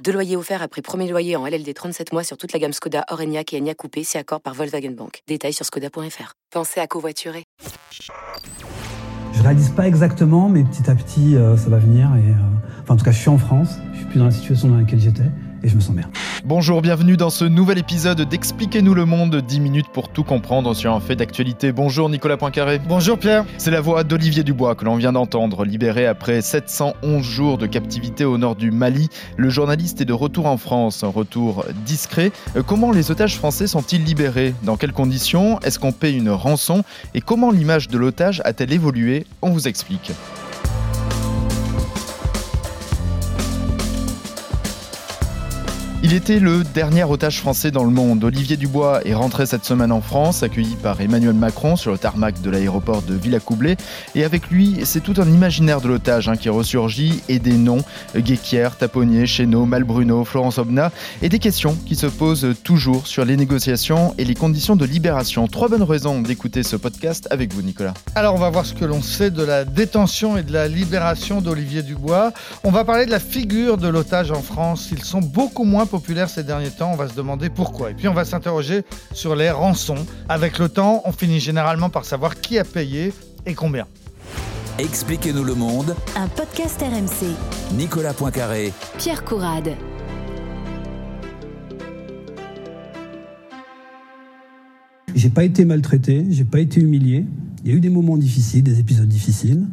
Deux loyers offerts après premier loyer en LLD 37 mois sur toute la gamme Skoda, Orenia et Enya Coupé, c'est accord par Volkswagen Bank. Détails sur skoda.fr. Pensez à covoiturer. Je réalise pas exactement, mais petit à petit, euh, ça va venir. Et, euh, enfin, en tout cas, je suis en France. Je suis plus dans la situation dans laquelle j'étais et je me sens bien. Bonjour, bienvenue dans ce nouvel épisode d'Expliquez-nous le monde, 10 minutes pour tout comprendre sur un fait d'actualité. Bonjour Nicolas Poincaré. Bonjour Pierre. C'est la voix d'Olivier Dubois que l'on vient d'entendre, libéré après 711 jours de captivité au nord du Mali. Le journaliste est de retour en France, un retour discret. Euh, comment les otages français sont-ils libérés? Dans quelles conditions? Est-ce qu'on paie une rançon? Et comment l'image de l'otage a-t-elle évolué? On vous explique. Il était le dernier otage français dans le monde. Olivier Dubois est rentré cette semaine en France, accueilli par Emmanuel Macron sur le tarmac de l'aéroport de Villacoublay. Et avec lui, c'est tout un imaginaire de l'otage hein, qui ressurgit et des noms Guéquière, Taponnier, Chéneau, Malbruno, Florence Obna et des questions qui se posent toujours sur les négociations et les conditions de libération. Trois bonnes raisons d'écouter ce podcast avec vous, Nicolas. Alors, on va voir ce que l'on sait de la détention et de la libération d'Olivier Dubois. On va parler de la figure de l'otage en France. Ils sont beaucoup moins populaire ces derniers temps, on va se demander pourquoi. Et puis on va s'interroger sur les rançons. Avec le temps, on finit généralement par savoir qui a payé et combien. Expliquez-nous le monde. Un podcast RMC. Nicolas Poincaré. Pierre Courade. J'ai pas été maltraité, j'ai pas été humilié. Il y a eu des moments difficiles, des épisodes difficiles.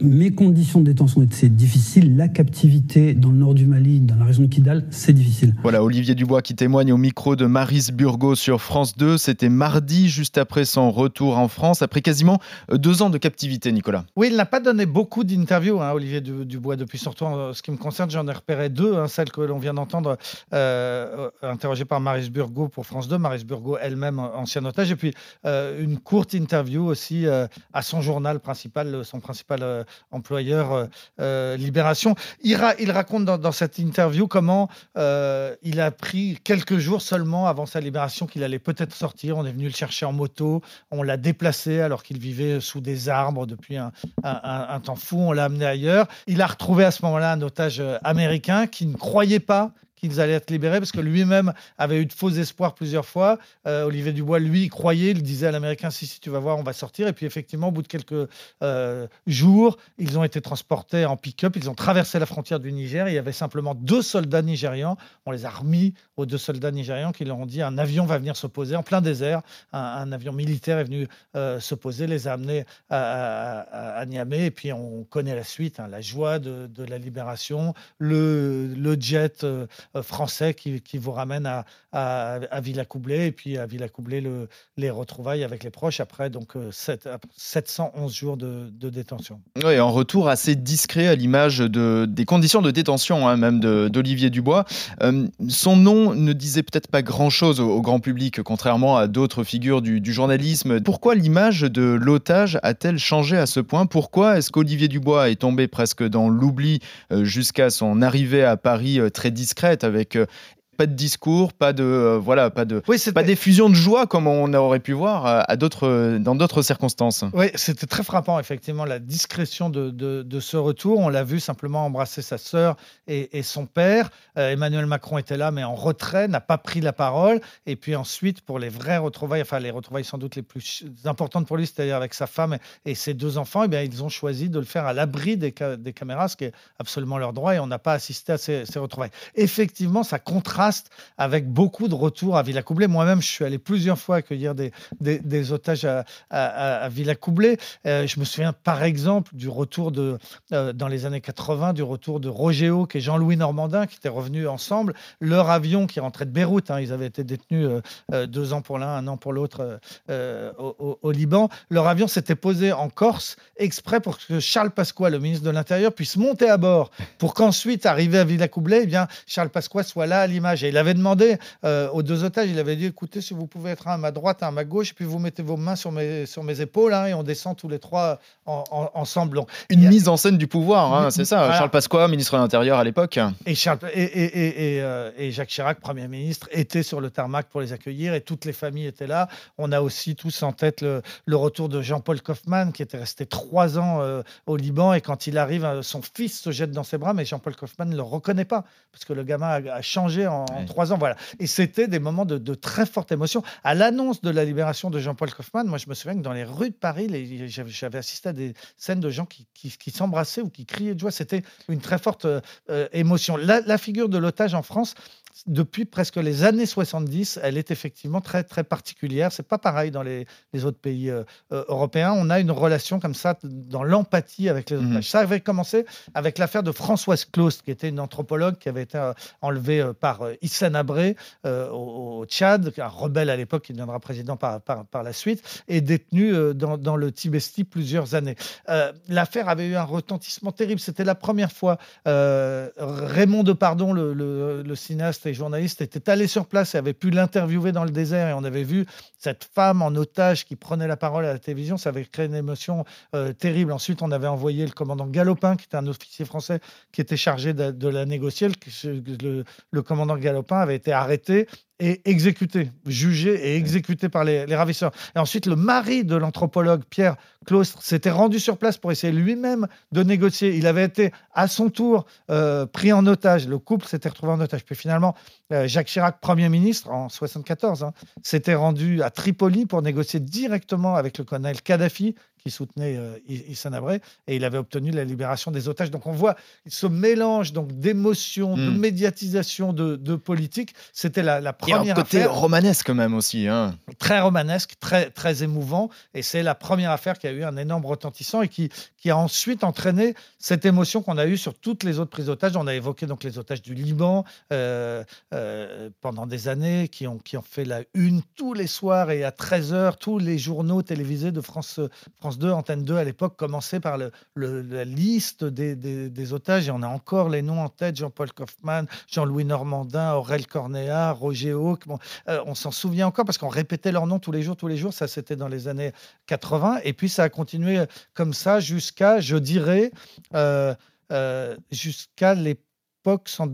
Mes conditions de détention étaient difficiles. La captivité dans le nord du Mali, dans la région de Kidal, c'est difficile. Voilà, Olivier Dubois qui témoigne au micro de Maris Burgot sur France 2. C'était mardi, juste après son retour en France, après quasiment deux ans de captivité, Nicolas. Oui, il n'a pas donné beaucoup d'interviews, hein, Olivier Dubois, depuis surtout en ce qui me concerne. J'en ai repéré deux, hein, celle que l'on vient d'entendre, euh, interrogée par Maris Burgot pour France 2. Maris Burgot, elle-même ancien otage. Et puis euh, une courte interview aussi euh, à son journal principal, son principal euh, employeur euh, Libération. Il, raconte dans, cette interview comment il a pris quelques jours seulement avant sa libération qu'il allait peut-être sortir. On est venu le chercher en moto, on l'a déplacé alors qu'il vivait sous des arbres depuis un temps fou, on l'a amené ailleurs. Il a retrouvé à ce moment-là un otage américain qui ne croyait pas qu'ils allaient être libérés parce que lui-même avait eu de faux espoirs plusieurs fois. Euh, Olivier Dubois, lui, croyait, il disait à l'Américain si, si, tu vas voir, on va sortir. Et puis, effectivement, au bout de quelques euh, jours, ils ont été transportés en pick-up. Ils ont traversé la frontière du Niger. Il y avait simplement deux soldats nigérians. On les a remis aux deux soldats nigérians qui leur ont dit un avion va venir se poser en plein désert. Un, avion militaire est venu euh, se poser, les a amenés à, Niamey. Et puis, on connaît la suite, hein, la joie de, la libération, le, le jet euh, français qui, vous ramène à, à, à Villacoublay et puis à Villacoublay le, les retrouvailles avec les proches après donc 711 euh, jours de, détention. Oui, en retour assez discret à l'image de, des conditions de détention hein, même d'Olivier Dubois. Euh, son nom ne disait peut-être pas grand-chose au, grand public, contrairement à d'autres figures du journalisme. Pourquoi l'image de l'otage a-t-elle changé à ce point? Pourquoi est-ce qu'Olivier Dubois est tombé presque dans l'oubli jusqu'à son arrivée à Paris très discrète? Avec euh, pas de discours, pas de euh, voilà, pas de pas d'effusion de joie comme on aurait pu voir euh, à d'autres dans d'autres circonstances. Oui, c'était très frappant effectivement la discrétion de, de, ce retour. On l'a vu simplement embrasser sa sœur et, son père. Emmanuel Macron était là, mais en retrait, n'a pas pris la parole. Et puis ensuite, pour les vraies retrouvailles, enfin les retrouvailles sans doute les plus importantes pour lui, c'est-à-dire avec sa femme et, ses deux enfants, eh bien ils ont choisi de le faire à l'abri des, des, caméras, ce qui est absolument leur droit, et on n'a pas assisté à ces, ces retrouvailles. Effectivement, ça contraste avec beaucoup de retours à Villacoublay. Moi-même, je suis allé plusieurs fois accueillir des, otages à, à, Villacoublay. Euh, je me souviens par exemple du retour de, euh, dans les années 80, du retour de Roger Hauck et Jean-Louis Normandin qui étaient revenus ensemble. Leur avion qui rentrait de Beyrouth, hein, ils avaient été détenus euh, deux ans pour l'un, un an pour l'autre au, au, Liban. Leur avion s'était posé en Corse exprès pour que Charles Pasqua, le ministre de l'Intérieur, puisse monter à bord pour qu'ensuite, arrivé à Villacoublay, eh bien, Charles Pasqua soit là à l'image otages. Et il avait demandé aux deux otages, il avait dit, écoutez, si vous pouvez être un à ma droite, un à ma gauche, et puis vous mettez vos mains sur mes, sur mes épaules, hein, et on descend tous les trois ensemble. Une mise en scène du pouvoir, hein, c'est ça. Charles Pasqua, ministre de l'Intérieur à l'époque. Et, et, et, Jacques Chirac, Premier ministre, était sur le tarmac pour les accueillir, et toutes les familles étaient là. On a aussi tous en tête le, le retour de Jean-Paul Kaufmann, qui était resté trois ans au Liban, et quand il arrive, son fils se jette dans ses bras, mais Jean-Paul Kaufmann ne le reconnaît pas, parce que le gamin a, changé en, trois ans. Voilà. Et c'était des moments de, très forte émotion. À l'annonce de la libération de Jean-Paul Kaufmann, moi, je me souviens que dans les rues de Paris, j'avais assisté à des scènes de gens qui, qui, s'embrassaient ou qui criaient de joie. C'était une très forte euh, émotion. La, la figure de l'otage en France, depuis presque les années 70, elle est effectivement très, très particulière. C'est pas pareil dans les, les autres pays euh, euh, européens. On a une relation comme ça dans l'empathie avec les otages. Mhm. Ça avait commencé avec l'affaire de Françoise Claus, qui était une anthropologue qui avait été euh, enlevée par Hissène Abré au, Tchad, un rebelle à l'époque qui deviendra président par, par, par la suite, et détenue dans, dans, le Tibesti plusieurs années. L'affaire avait eu un retentissement terrible. C'était la première fois. Raymond Depardon, le, le, le cinéaste les journalistes étaient allés sur place et avaient pu l'interviewer dans le désert et on avait vu cette femme en otage qui prenait la parole à la télévision. Ça avait créé une émotion euh, terrible. Ensuite, on avait envoyé le commandant Galopin, qui était un officier français qui était chargé de, la négocier. Le, commandant Galopin avait été arrêté et exécuté, jugé et exécuté par les, ravisseurs. Et ensuite, le mari de l'anthropologue Pierre Claustre s'était rendu sur place pour essayer lui-même de négocier. Il avait été à son tour euh, pris en otage. Le couple s'était retrouvé en otage. Puis finalement, euh, Jacques Chirac, Premier ministre en 74, hein, s'était rendu à Tripoli pour négocier directement avec le colonel Kadhafi, qui soutenait euh, Issa et il avait obtenu la libération des otages. Donc on voit ce mélange donc d'émotions, de hmm. médiatisation, de, de politique. C'était la, la, première a un côté romanesque même aussi. Hein. Très romanesque, très, très émouvant. Et c'est la première affaire qui a eu un énorme retentissant et qui, qui a ensuite entraîné cette émotion qu'on a eue sur toutes les autres prises d'otages. On a évoqué donc les otages du Liban euh, euh, pendant des années, qui ont, qui ont fait la une tous les soirs et à 13h, tous les journaux télévisés de France, France 2, Antenne 2 à l'époque, commençait par le, la liste des, des, otages, et on a encore les noms en tête, Jean-Paul Kaufmann, Jean-Louis Normandin, Aurel Cornéa, Roger Hauck, euh, on s'en souvient encore parce qu'on répétait leurs noms tous les jours, tous les jours, ça c'était dans les années 80, et puis ça a continué comme ça jusqu'à, je dirais, euh, euh, jusqu'à l'époque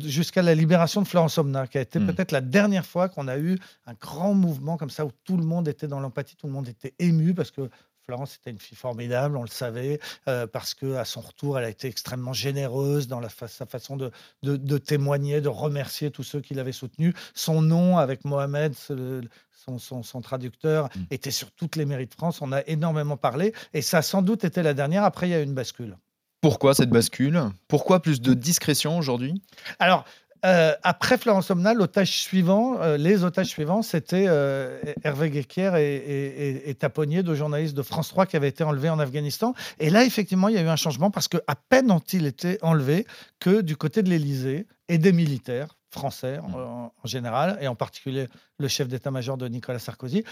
jusqu'à la libération de Florence Omna, qui a été hmm. peut-être la dernière fois qu'on a eu un grand mouvement comme ça où tout le monde était dans l'empathie, tout le monde était ému parce que Florence était une fille formidable, on le savait, euh, parce que à son retour, elle a été extrêmement généreuse dans la sa façon de, de, témoigner, de remercier tous ceux qui l'avaient soutenu. Son nom, avec Mohamed, son, son, son traducteur, mmh. était sur toutes les mairies de France. On a énormément parlé, et ça a sans doute été la dernière. Après, il y a eu une bascule. Pourquoi cette bascule? Pourquoi plus de discrétion aujourd'hui? Alors, euh, après Florence Omna, l'otage suivant, euh, les otages suivants, c'était euh, Hervé Guéquier et, et, Taponnier, deux journalistes de France 3 qui avaient été enlevés en Afghanistan. Et là, effectivement, il y a eu un changement parce qu'à peine ont-ils été enlevés que du côté de l'Élysée et des militaires français en, en, général, et en particulier le chef d'état-major de Nicolas Sarkozy,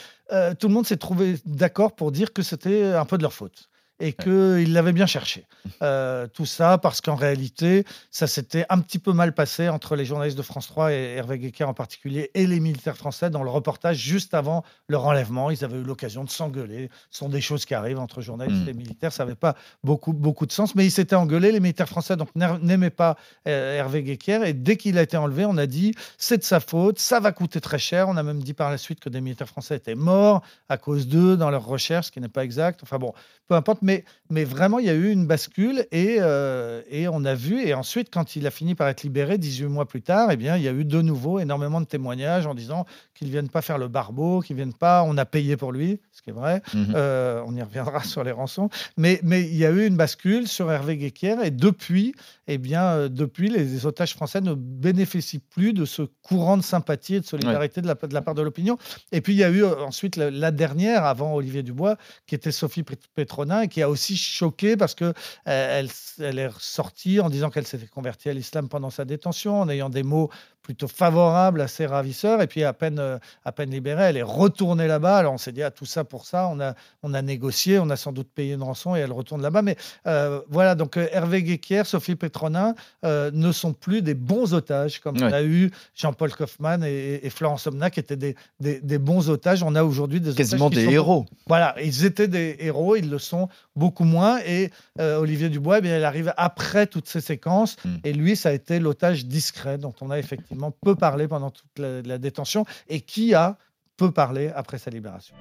tout le monde s'est trouvé d'accord pour dire que c'était un peu de leur faute et qu'il l'avait bien cherché. Euh, tout ça parce qu'en réalité, ça s'était un petit peu mal passé entre les journalistes de France 3 et Hervé Guéquer en particulier et les militaires français dans le reportage juste avant leur enlèvement. Ils avaient eu l'occasion de s'engueuler. Ce sont des choses qui arrivent entre journalistes hmm. et militaires. Ça n'avait pas beaucoup, beaucoup de sens, mais ils s'étaient engueulés. Les militaires français donc n'aimaient pas euh, Hervé Guéquer et dès qu'il a été enlevé, on a dit c'est de sa faute, ça va coûter très cher. On a même dit par la suite que des militaires français étaient morts à cause d'eux dans leurs recherches, ce qui n'est pas exact. Enfin bon, peu importe mais, mais vraiment, il y a eu une bascule et, euh, et on a vu. Et ensuite, quand il a fini par être libéré, 18 mois plus tard, eh bien, il y a eu de nouveau énormément de témoignages en disant qu'il ne vienne pas faire le barbeau, qu'il ne vienne pas, on a payé pour lui, ce qui est vrai. Mhm. Euh, on y reviendra sur les rançons. Mais, mais il y a eu une bascule sur Hervé Guéquier et depuis, eh bien, euh, depuis, les, otages français ne bénéficient plus de ce courant de sympathie et de solidarité de, la, de, la, part de l'opinion. Et puis, il y a eu ensuite la, la, dernière, avant Olivier Dubois, qui était Sophie Petronin, qui a aussi choqué parce que euh, elle, elle, est sortie en disant qu'elle s'était convertie à l'islam pendant sa détention, en ayant des mots plutôt favorable à ses ravisseurs. Et puis, à peine, euh, à peine libérée, elle est retournée là-bas. Alors, on s'est dit, ah, tout ça pour ça, on a, on a négocié, on a sans doute payé une rançon et elle retourne là-bas. Mais euh, voilà, donc Hervé Guéquière, Sophie Petronin ne sont plus des bons otages, comme on a eu Jean-Paul Kaufmann et, Florence Omna, qui étaient des, des, bons otages. On a aujourd'hui des Quasiment des héros. Voilà, ils étaient des héros, ils le sont beaucoup moins. Et Olivier Dubois, eh bien, il arrive après toutes ces séquences. Hmm. Et lui, ça a été l'otage discret dont on a effectivement peut parler pendant toute la, détention et qui a peu parlé après sa libération.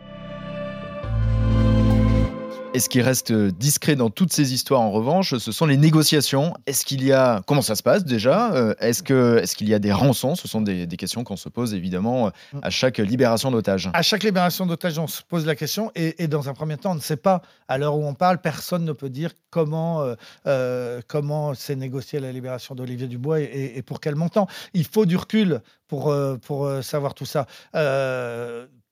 Et ce qui reste discret dans toutes ces histoires, en revanche, ce sont les négociations. Est-ce qu'il y a comment ça se passe déjà euh, Est-ce qu'il y a des rançons? Ce sont des, questions qu'on se pose évidemment à chaque libération d'otages. À chaque libération d'otages, on se pose la question. Et, dans un premier temps, on ne sait pas. À l'heure où on parle, personne ne peut dire comment euh, euh, comment s'est négociée la libération d'Olivier Dubois et, et, pour quel montant. Il faut du recul pour pour savoir tout ça.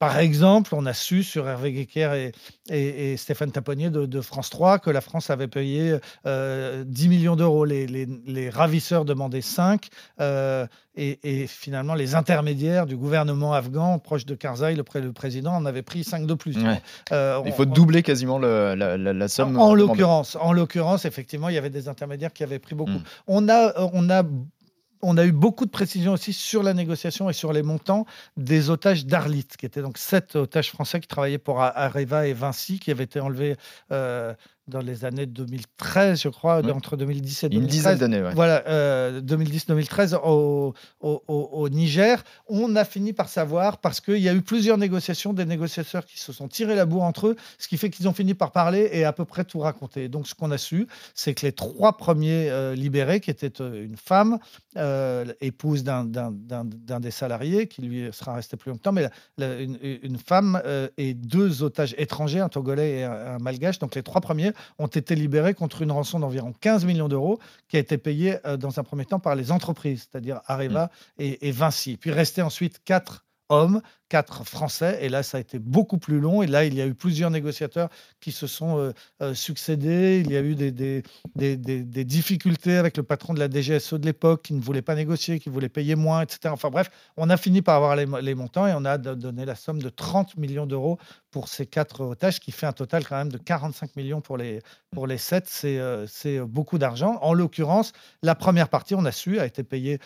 Par exemple, on a su sur Hervé Guéquer et, Stéphane Taponnier de, France 3 que la France avait payé 10 euh, millions d'euros. Les, ravisseurs demandaient 5 euh, et, finalement les intermédiaires du gouvernement afghan proche de Karzai, le, le président, en avaient pris 5 de plus. Euh, il faut doubler quasiment la, somme. En, l'occurrence, en l'occurrence, effectivement, il y avait des intermédiaires qui avaient pris beaucoup. Hmm. On a, on a on a eu beaucoup de précisions aussi sur la négociation et sur les montants des otages d'Arlit, qui étaient donc sept otages français qui travaillaient pour Areva et Vinci, qui avaient été enlevés euh, dans les années 2013, je crois, entre 2010 et 2013. Une dizaine d'années, ouais. Voilà, 2010-2013 euh, au, Niger. On a fini par savoir, parce qu'il y a eu plusieurs négociations, des négociateurs qui se sont tirés la bourre entre eux, ce qui fait qu'ils ont fini par parler et à peu près tout raconter. Donc, ce qu'on a su, c'est que les trois premiers euh, libérés, qui étaient euh, une femme, épouse d'un des salariés, qui lui sera resté plus longtemps, mais une, femme et deux otages étrangers, un Togolais et un Malgache, donc les trois premiers, ont été libérés contre une rançon d'environ 15 millions d'euros qui a été payée euh, dans un premier temps par les entreprises, c'est-à-dire Areva mm. et, et, Vinci. Puis restait ensuite quatre hommes quatre Français. Et là, ça a été beaucoup plus long. Et là, il y a eu plusieurs négociateurs qui se sont euh, euh, succédés. Il y a eu des, des, des, difficultés avec le patron de la DGSE de l'époque qui ne voulait pas négocier, qui voulait payer moins, etc. Enfin bref, on a fini par avoir les, les montants et on a donné la somme de 30 millions d'euros pour ces quatre otages, qui fait un total quand même de 45 millions pour les, pour les sept. C'est euh, c'est beaucoup d'argent. En l'occurrence, la première partie, on a su, a été payée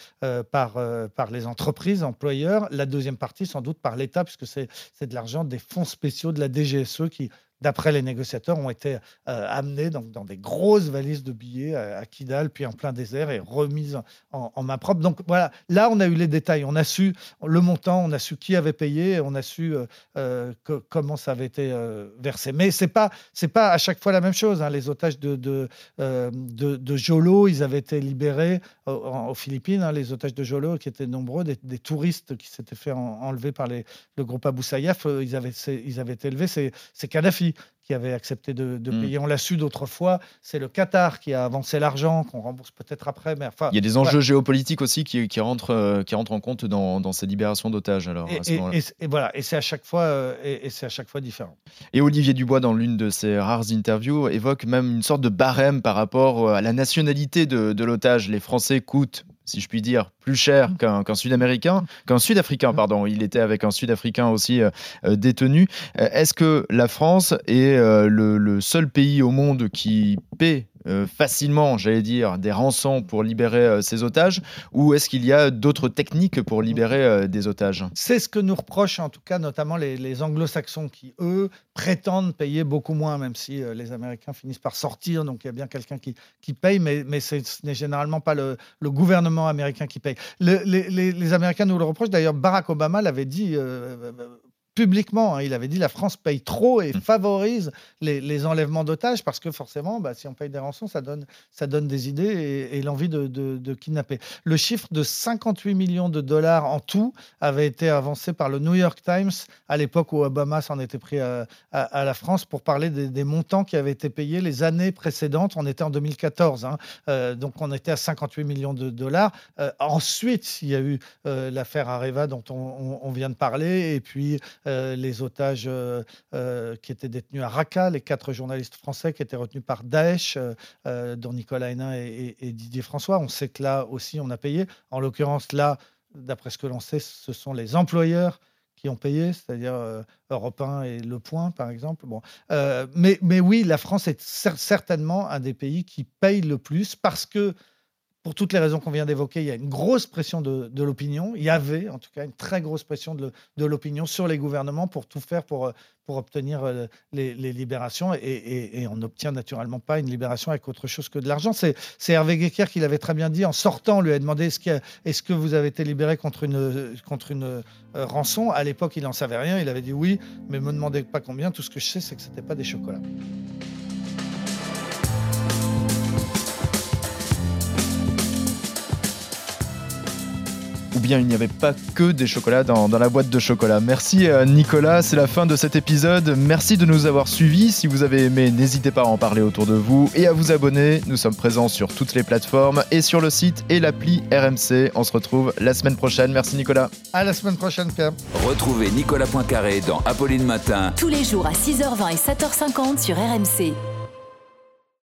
par, par les entreprises, employeurs. La deuxième partie, sans doute par l'État, puisque c'est de l'argent des fonds spéciaux de la DGSE qui d'après les négociateurs, ont été euh, amenés dans, dans, des grosses valises de billets à, Kidal, puis en plein désert et remises en, main propre. Donc voilà, là, on a eu les détails. On a su le montant, on a su qui avait payé, on a su euh, euh, comment ça avait été versé. Mais ce n'est pas, pas à chaque fois la même chose. Hein. Les otages de, de, de, Jolo, ils avaient été libérés aux, Philippines, hein, les otages de Jolo, qui étaient nombreux, des, touristes qui s'étaient fait enlever par les, le groupe Abou Sayyaf, ils avaient, ils avaient été élevés. C'est Kadhafi qui avait accepté de, mm. payer. On l'a su d'autres fois. C'est le Qatar qui a avancé l'argent, qu'on rembourse peut-être après. Mais enfin, Il y a des enjeux géopolitiques aussi qui, qui, rentrent, euh, qui rentrent en compte dans, dans ces libérations d'otages. Alors, et, et, voilà, et c'est à chaque fois, euh, et, c'est à chaque fois différent. Et Olivier Dubois, dans l'une de ses rares interviews, évoque même une sorte de barème par rapport à la nationalité de, de l'otage. Les Français coûtent si je puis dire, plus cher mm. qu'un Sud-Américain, qu'un Sud-Africain, mm. pardon. Il était avec un Sud-Africain aussi euh, euh, détenu. Euh, est-ce que la France est le, seul pays au monde qui paie euh, facilement, j'allais dire, des rançons pour libérer euh, ces otages Ou est-ce qu'il y a d'autres techniques pour libérer euh, des otages? C'est ce que nous reprochent en tout cas notamment les, anglo-saxons qui, eux, prétendent payer beaucoup moins, même si les Américains finissent par sortir, donc il y a bien quelqu'un qui, qui, paye, mais, mais ce n'est généralement pas le, gouvernement américain qui paye. les, les, Américains nous le reprochent, d'ailleurs Barack Obama l'avait dit publiquement. Hein, il avait dit la France paye trop et mmh. favorise les, enlèvements d'otages parce que forcément, bah, si on paye des rançons, ça donne, ça donne des idées et, l'envie de, kidnapper. Le chiffre de 58 millions de dollars en tout avait été avancé par le New York Times à l'époque où Obama s'en était pris à, la France pour parler des, montants qui avaient été payés les années précédentes. On était en 2014, hein. euh, donc on était à 58 millions de dollars. Euh, ensuite, il y a eu euh, l'affaire Areva dont on, on, vient de parler et puis euh, les otages euh, euh, qui étaient détenus à Raqqa, les quatre journalistes français qui étaient retenus par Daesh, dont Nicolas Hénin et, Didier François. On sait que là aussi, on a payé. En l'occurrence, là, d'après ce que l'on sait, ce sont les employeurs qui ont payé, c'est-à-dire euh, Europe 1 et Le Point, par exemple. Bon. Mais oui, la France est certainement un des pays qui paye le plus parce que pour toutes les raisons qu'on vient d'évoquer, il y a une grosse pression de, l'opinion. Il y avait, en tout cas, une très grosse pression de, l'opinion sur les gouvernements pour tout faire pour, pour obtenir euh, les, libérations. Et, on n'obtient naturellement pas une libération avec autre chose que de l'argent. C'est, Hervé Guéquer qui l'avait très bien dit. En sortant, on lui a demandé est-ce, est que vous avez été libéré contre une, contre une euh, rançon? À l'époque, il n'en savait rien. Il avait dit oui, mais ne me demandez pas combien. Tout ce que je sais, c'est que ce n'était pas des chocolats. Ou bien il n'y avait pas que des chocolats dans, la boîte de chocolat. Merci euh, Nicolas, c'est la fin de cet épisode. Merci de nous avoir suivis. Si vous avez aimé, n'hésitez pas à en parler autour de vous et à vous abonner. Nous sommes présents sur toutes les plateformes et sur le site et l'appli RMC. On se retrouve la semaine prochaine. Merci Nicolas. À la semaine prochaine Pierre. Retrouvez Nicolas Poincaré dans Apolline Matin. Tous les jours à 6h20 et 7h50 sur RMC.